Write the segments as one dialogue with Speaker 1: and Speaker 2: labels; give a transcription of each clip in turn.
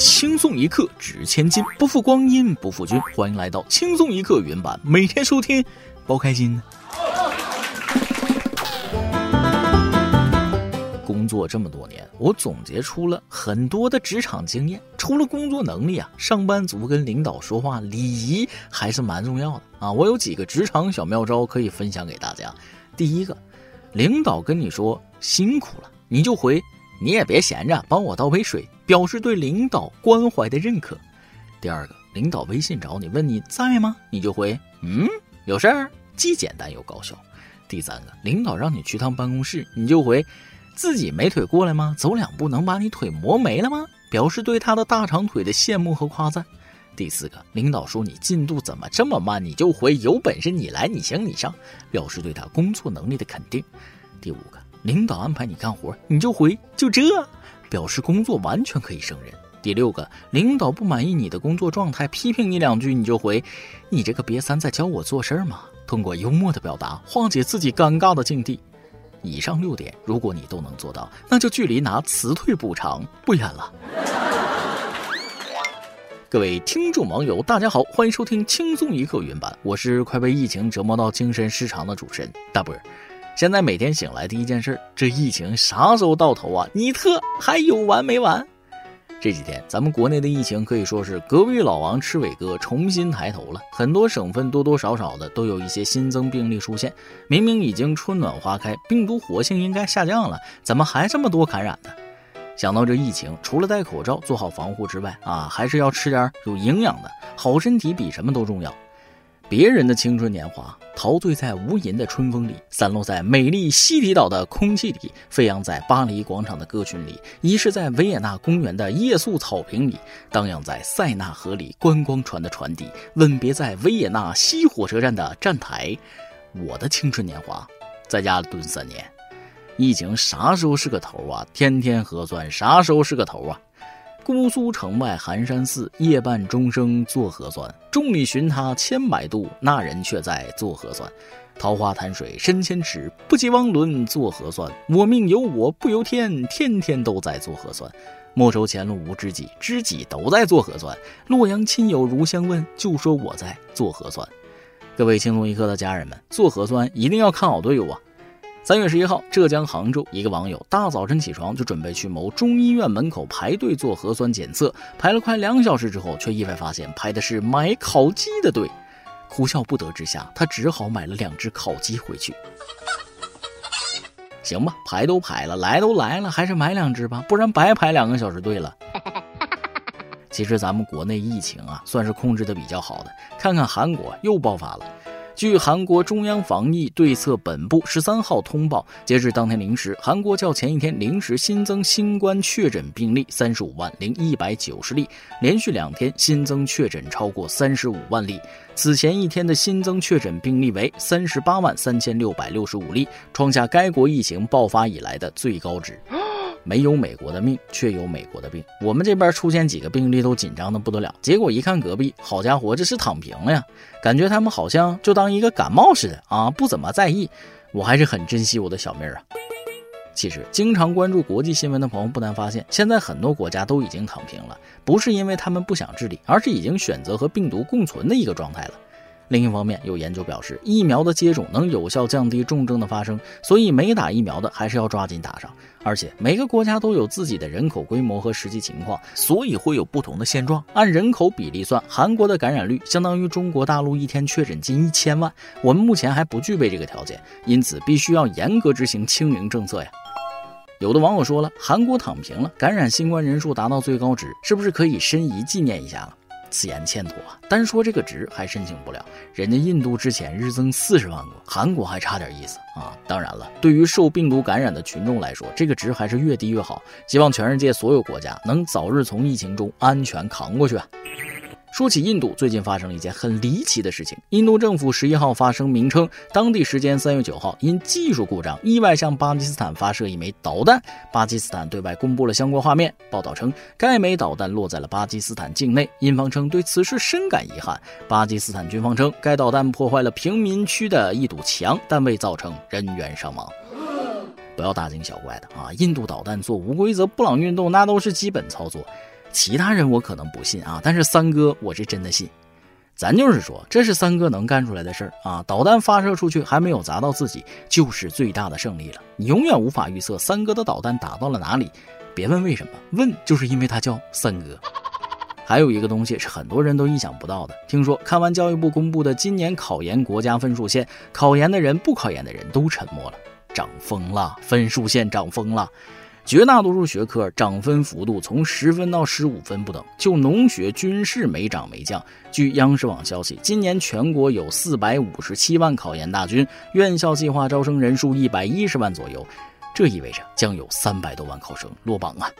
Speaker 1: 轻松一刻值千金，不负光阴不负君。欢迎来到轻松一刻原版，每天收听，包开心。工作这么多年，我总结出了很多的职场经验。除了工作能力啊，上班族跟领导说话礼仪还是蛮重要的啊。我有几个职场小妙招可以分享给大家。第一个，领导跟你说辛苦了，你就回。你也别闲着，帮我倒杯水，表示对领导关怀的认可。第二个，领导微信找你，问你在吗？你就回嗯，有事儿，既简单又高效。第三个，领导让你去趟办公室，你就回自己没腿过来吗？走两步能把你腿磨没了吗？表示对他的大长腿的羡慕和夸赞。第四个，领导说你进度怎么这么慢，你就回有本事你来，你行你上，表示对他工作能力的肯定。第五个。领导安排你干活，你就回就这，表示工作完全可以胜任。第六个，领导不满意你的工作状态，批评你两句，你就回，你这个瘪三在教我做事吗？通过幽默的表达化解自己尴尬的境地。以上六点，如果你都能做到，那就距离拿辞退补偿不远了。各位听众网友，大家好，欢迎收听轻松一刻原版，我是快被疫情折磨到精神失常的主持人大波儿。现在每天醒来第一件事，这疫情啥时候到头啊？你特还有完没完？这几天咱们国内的疫情可以说是隔壁老王吃伟哥重新抬头了，很多省份多多少少的都有一些新增病例出现。明明已经春暖花开，病毒活性应该下降了，怎么还这么多感染呢？想到这疫情，除了戴口罩做好防护之外啊，还是要吃点有营养的，好身体比什么都重要。别人的青春年华，陶醉在无垠的春风里，散落在美丽西堤岛的空气里，飞扬在巴黎广场的歌群里，遗失在维也纳公园的夜宿草坪里，荡漾在塞纳河里观光船的船底，吻别在维也纳西火车站的站台。我的青春年华，在家蹲三年。疫情啥时候是个头啊？天天核酸，啥时候是个头啊？姑苏城外寒山寺，夜半钟声做核酸。众里寻他千百度，那人却在做核酸。桃花潭水深千尺，不及汪伦做核酸。我命由我不由天，天天都在做核酸。莫愁前路无知己，知己都在做核酸。洛阳亲友如相问，就说我在做核酸。各位轻松一刻的家人们，做核酸一定要看好队伍啊！三月十一号，浙江杭州一个网友大早晨起床就准备去某中医院门口排队做核酸检测，排了快两小时之后，却意外发现排的是买烤鸡的队。哭笑不得之下，他只好买了两只烤鸡回去。行吧，排都排了，来都来了，还是买两只吧，不然白排两个小时队了。其实咱们国内疫情啊，算是控制的比较好的，看看韩国又爆发了。据韩国中央防疫对策本部十三号通报，截至当天零时，韩国较前一天零时新增新冠确诊病例三十五万零一百九十例，连续两天新增确诊超过三十五万例。此前一天的新增确诊病例为三十八万三千六百六十五例，创下该国疫情爆发以来的最高值。没有美国的命，却有美国的病。我们这边出现几个病例都紧张的不得了，结果一看隔壁，好家伙，这是躺平了呀！感觉他们好像就当一个感冒似的啊，不怎么在意。我还是很珍惜我的小命啊。其实，经常关注国际新闻的朋友不难发现，现在很多国家都已经躺平了，不是因为他们不想治理，而是已经选择和病毒共存的一个状态了。另一方面，有研究表示，疫苗的接种能有效降低重症的发生，所以没打疫苗的还是要抓紧打上。而且每个国家都有自己的人口规模和实际情况，所以会有不同的现状。按人口比例算，韩国的感染率相当于中国大陆一天确诊近一千万，我们目前还不具备这个条件，因此必须要严格执行清零政策呀。有的网友说了，韩国躺平了，感染新冠人数达到最高值，是不是可以申遗纪念一下了？此言欠妥，单说这个值还申请不了，人家印度之前日增四十万个，韩国还差点意思啊！当然了，对于受病毒感染的群众来说，这个值还是越低越好。希望全世界所有国家能早日从疫情中安全扛过去啊！说起印度，最近发生了一件很离奇的事情。印度政府十一号发声明称，当地时间三月九号，因技术故障意外向巴基斯坦发射一枚导弹。巴基斯坦对外公布了相关画面。报道称，该枚导弹落在了巴基斯坦境内。印方称对此事深感遗憾。巴基斯坦军方称，该导弹破坏了平民区的一堵墙，但未造成人员伤亡。不要大惊小怪的啊！印度导弹做无规则布朗运动，那都是基本操作。其他人我可能不信啊，但是三哥我是真的信。咱就是说，这是三哥能干出来的事儿啊！导弹发射出去还没有砸到自己，就是最大的胜利了。你永远无法预测三哥的导弹打到了哪里，别问为什么，问就是因为他叫三哥。还有一个东西是很多人都意想不到的，听说看完教育部公布的今年考研国家分数线，考研的人、不考研的人都沉默了，涨疯了，分数线涨疯了。绝大多数学科涨分幅度从十分到十五分不等，就农学、军事没涨没降。据央视网消息，今年全国有四百五十七万考研大军，院校计划招生人数一百一十万左右，这意味着将有三百多万考生落榜啊！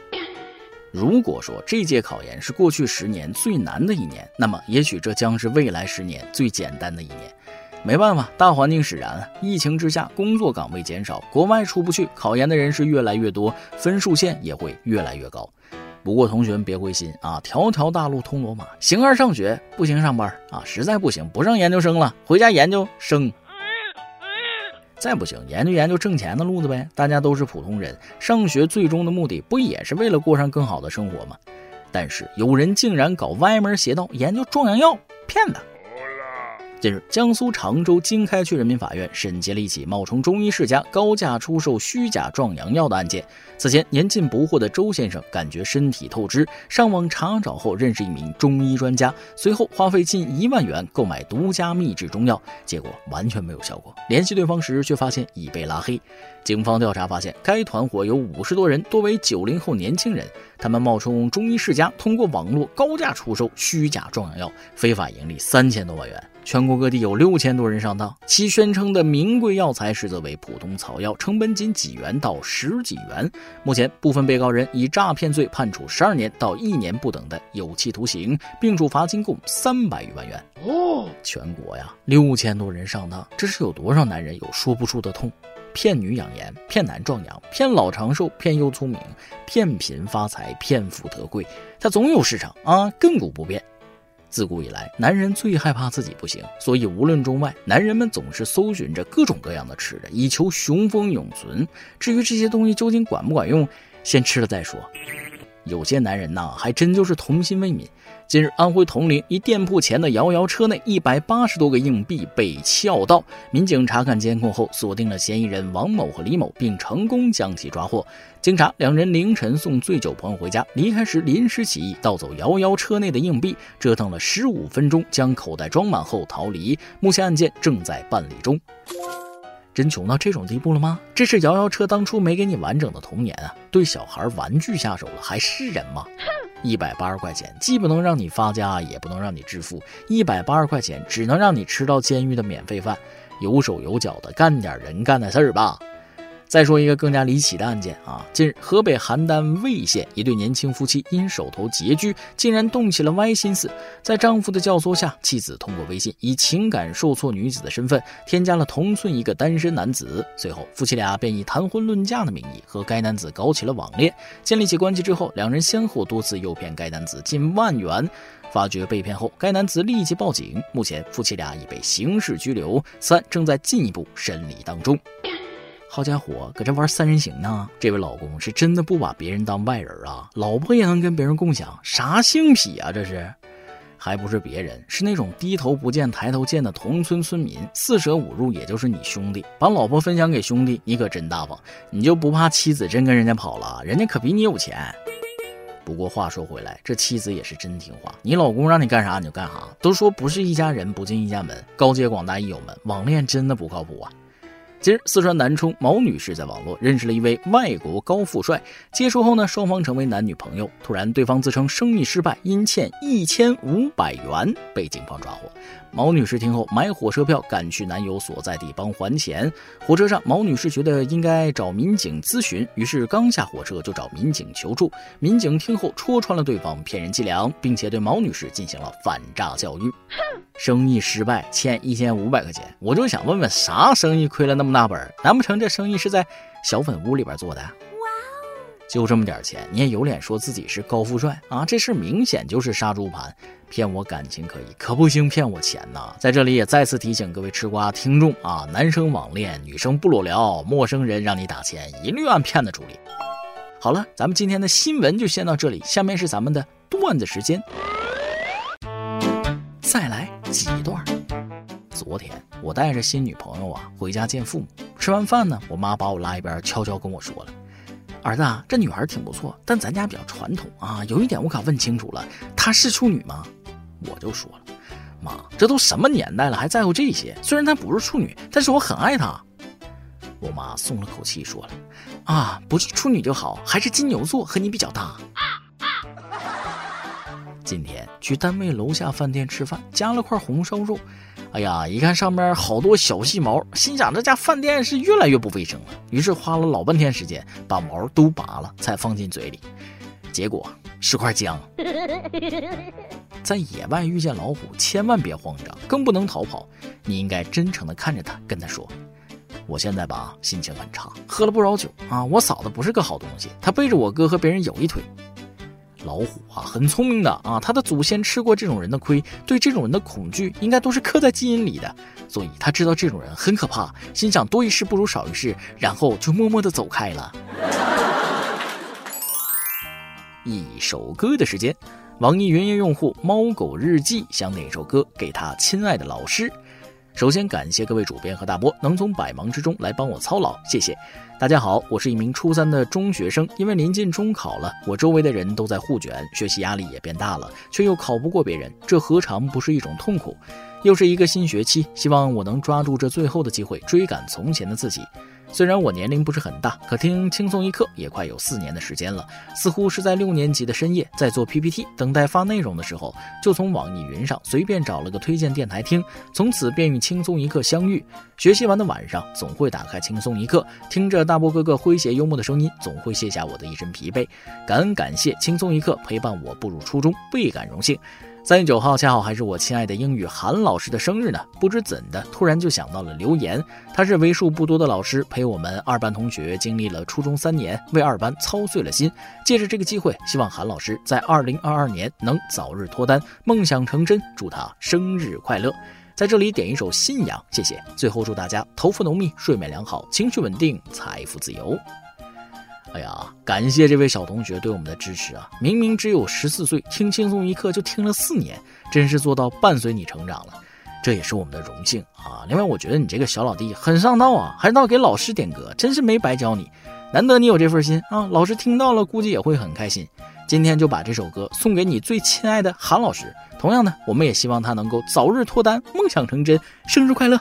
Speaker 1: 如果说这届考研是过去十年最难的一年，那么也许这将是未来十年最简单的一年。没办法，大环境使然。疫情之下，工作岗位减少，国外出不去，考研的人是越来越多，分数线也会越来越高。不过同学们别灰心啊，条条大路通罗马，行而上学不行上班啊，实在不行不上研究生了，回家研究生。再不行，研究研究挣钱的路子呗。大家都是普通人，上学最终的目的不也是为了过上更好的生活吗？但是有人竟然搞歪门邪道，研究壮阳药，骗子！近日，江苏常州经开区人民法院审结了一起冒充中医世家高价出售虚假壮阳药的案件。此前，年近不惑的周先生感觉身体透支，上网查找后认识一名中医专家，随后花费近一万元购买独家秘制中药，结果完全没有效果。联系对方时，却发现已被拉黑。警方调查发现，该团伙有五十多人，多为九零后年轻人。他们冒充中医世家，通过网络高价出售虚假壮阳药，非法盈利三千多万元。全国各地有六千多人上当，其宣称的名贵药材实则为普通草药，成本仅几元到十几元。目前，部分被告人以诈骗罪判处十二年到一年不等的有期徒刑，并处罚金共三百余万元。哦，全国呀，六千多人上当，这是有多少男人有说不出的痛？骗女养颜，骗男壮阳，骗老长寿，骗幼聪明，骗贫发财，骗富得贵，它总有市场啊，亘古不变。自古以来，男人最害怕自己不行，所以无论中外，男人们总是搜寻着各种各样的吃的，以求雄风永存。至于这些东西究竟管不管用，先吃了再说。有些男人呐，还真就是童心未泯。近日，安徽铜陵一店铺前的摇摇车内，一百八十多个硬币被撬盗。民警查看监控后，锁定了嫌疑人王某和李某，并成功将其抓获。经查，两人凌晨送醉酒朋友回家，离开时临时起意盗走摇摇车内的硬币，折腾了十五分钟，将口袋装满后逃离。目前案件正在办理中。真穷到这种地步了吗？这是摇摇车当初没给你完整的童年啊！对小孩玩具下手了，还是人吗？一百八十块钱，既不能让你发家，也不能让你致富。一百八十块钱，只能让你吃到监狱的免费饭。有手有脚的，干点人干的事儿吧。再说一个更加离奇的案件啊！近日，河北邯郸魏县一对年轻夫妻因手头拮据，竟然动起了歪心思。在丈夫的教唆下，妻子通过微信以情感受挫女子的身份，添加了同村一个单身男子。随后，夫妻俩便以谈婚论嫁的名义和该男子搞起了网恋。建立起关系之后，两人先后多次诱骗该男子近万元。发觉被骗后，该男子立即报警。目前，夫妻俩已被刑事拘留，三正在进一步审理当中。好家伙，搁这玩三人行呢！这位老公是真的不把别人当外人啊，老婆也能跟别人共享，啥性癖啊？这是，还不是别人，是那种低头不见抬头见的同村村民，四舍五入也就是你兄弟，把老婆分享给兄弟，你可真大方，你就不怕妻子真跟人家跑了？人家可比你有钱。不过话说回来，这妻子也是真听话，你老公让你干啥你就干啥。都说不是一家人不进一家门，告诫广大益友们，网恋真的不靠谱啊！今日，四川南充毛女士在网络认识了一位外国高富帅，接触后呢，双方成为男女朋友。突然，对方自称生意失败，因欠一千五百元被警方抓获。毛女士听后买火车票赶去男友所在地帮还钱。火车上，毛女士觉得应该找民警咨询，于是刚下火车就找民警求助。民警听后戳穿了对方骗人伎俩，并且对毛女士进行了反诈教育。生意失败，欠一千五百块钱，我就想问问，啥生意亏了那么大本？难不成这生意是在小粉屋里边做的？就这么点钱，你也有脸说自己是高富帅啊？这事明显就是杀猪盘，骗我感情可以，可不行骗我钱呐！在这里也再次提醒各位吃瓜听众啊，男生网恋，女生不裸聊，陌生人让你打钱，一律按骗子处理。好了，咱们今天的新闻就先到这里，下面是咱们的段子时间。再来几段。昨天我带着新女朋友啊回家见父母，吃完饭呢，我妈把我拉一边，悄悄跟我说了：“儿子，这女孩挺不错，但咱家比较传统啊，有一点我可问清楚了，她是处女吗？”我就说了：“妈，这都什么年代了，还在乎这些？虽然她不是处女，但是我很爱她。”我妈松了口气，说了：“啊，不是处女就好，还是金牛座和你比较搭。”今天去单位楼下饭店吃饭，加了块红烧肉。哎呀，一看上面好多小细毛，心想这家饭店是越来越不卫生了。于是花了老半天时间把毛都拔了，才放进嘴里。结果是块姜。在野外遇见老虎，千万别慌张，更不能逃跑。你应该真诚地看着它，跟它说。我现在吧，心情很差，喝了不少酒啊。我嫂子不是个好东西，她背着我哥和别人有一腿。老虎啊，很聪明的啊，他的祖先吃过这种人的亏，对这种人的恐惧应该都是刻在基因里的，所以他知道这种人很可怕，心想多一事不如少一事，然后就默默的走开了。一首歌的时间，网易云音乐用户猫狗日记想点一首歌给他亲爱的老师。首先感谢各位主编和大波能从百忙之中来帮我操劳，谢谢。大家好，我是一名初三的中学生，因为临近中考了，我周围的人都在互卷，学习压力也变大了，却又考不过别人，这何尝不是一种痛苦？又是一个新学期，希望我能抓住这最后的机会，追赶从前的自己。虽然我年龄不是很大，可听轻松一刻也快有四年的时间了。似乎是在六年级的深夜，在做 PPT 等待发内容的时候，就从网易云上随便找了个推荐电台听，从此便与轻松一刻相遇。学习完的晚上，总会打开轻松一刻，听着大波哥哥诙谐幽默的声音，总会卸下我的一身疲惫。感恩感谢轻松一刻陪伴我步入初中，倍感荣幸。三月九号恰好还是我亲爱的英语韩老师的生日呢，不知怎的，突然就想到了留言。他是为数不多的老师，陪我们二班同学经历了初中三年，为二班操碎了心。借着这个机会，希望韩老师在二零二二年能早日脱单，梦想成真，祝他生日快乐。在这里点一首《信仰》，谢谢。最后祝大家头发浓密，睡眠良好，情绪稳定，财富自由。哎呀，感谢这位小同学对我们的支持啊！明明只有十四岁，听轻松一刻就听了四年，真是做到伴随你成长了，这也是我们的荣幸啊！另外，我觉得你这个小老弟很上道啊，还到给老师点歌，真是没白教你，难得你有这份心啊！老师听到了，估计也会很开心。今天就把这首歌送给你最亲爱的韩老师，同样呢，我们也希望他能够早日脱单，梦想成真，生日快乐！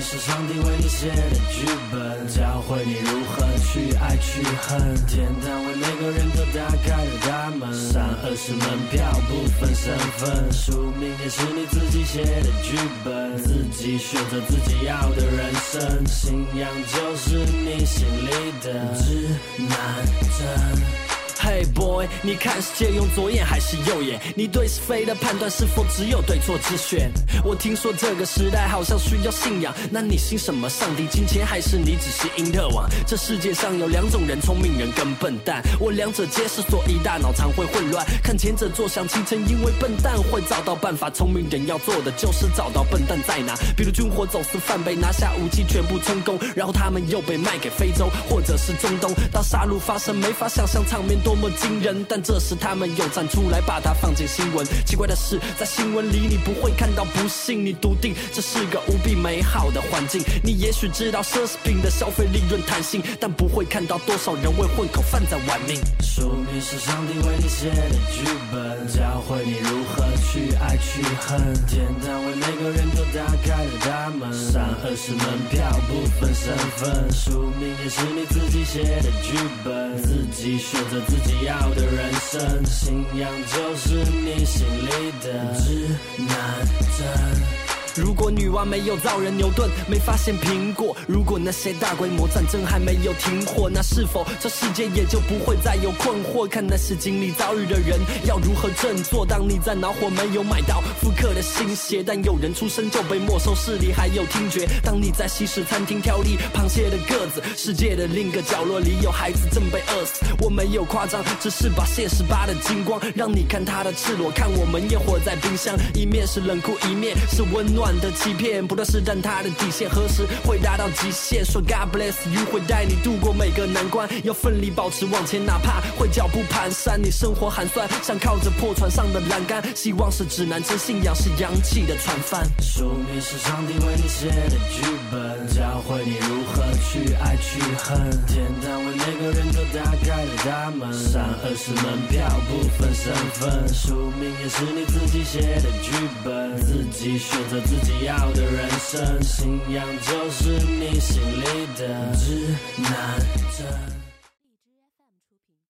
Speaker 2: 是上帝为你写的剧本，教会你如何去爱去恨。天堂为每个人都打开了大门，善恶是门票，不分身份。宿命也是你自己写的剧本，自己选择自己要的人生。信仰就是你心里的指南针。Hey boy，你看世界用左眼还是右眼？你对是非的判断是否只有对错之选？我听说这个时代好像需要信仰，那你信什么？上帝、金钱还是你只是因特网？这世界上有两种人，聪明人跟笨蛋，我两者皆是，所以大脑常会混乱。看前者坐享其成，因为笨蛋会找到办法，聪明人要做的就是找到笨蛋在哪。比如军火走私犯被拿下武器全部充公，然后他们又被卖给非洲或者是中东。当杀戮发生，没法想象场面多。多么惊人！但这时他们又站出来，把它放进新闻。奇怪的是，在新闻里你不会看到不幸，你笃定这是个无比美好的环境。你也许知道奢侈品的消费利润弹性，但不会看到多少人为混口饭在玩命。宿命是上帝为你写的剧本，教会你如何去爱去恨。天堂为每个人都打开了大门，善恶是门票，不分身份。宿命也是你自己写的剧本，自己选择自己。你要的人生，信仰就是你心里的指南针。如果女娲没有造人，牛顿没发现苹果；如果那些大规模战争还没有停火，那是否这世界也就不会再有困惑？看那些经历遭遇的人要如何振作。当你在恼火没有买到复刻的新鞋，但有人出生就被没收视力还有听觉。当你在西式餐厅挑剔螃蟹的个子，世界的另一个角落里有孩子正被饿死。我没有夸张，只是把现实扒的精光，让你看他的赤裸，看我们烟火在冰箱，一面是冷酷，一面是温暖的欺骗，不断试探他的底线何时会达到极限。说 God bless you 会带你度过每个难关，要奋力保持往前，哪怕会脚步蹒跚。你生活寒酸，像靠着破船上的栏杆，希望是指南针，信仰是洋气的船帆。
Speaker 3: 书面是上帝为你写的剧本，教会你如何去爱去恨。天堂为每个人都打开了大门，善恶是门票，不分身份。宿命也是你自己写的剧本，自己选择自己要的人生。信仰就是你心里的指南针。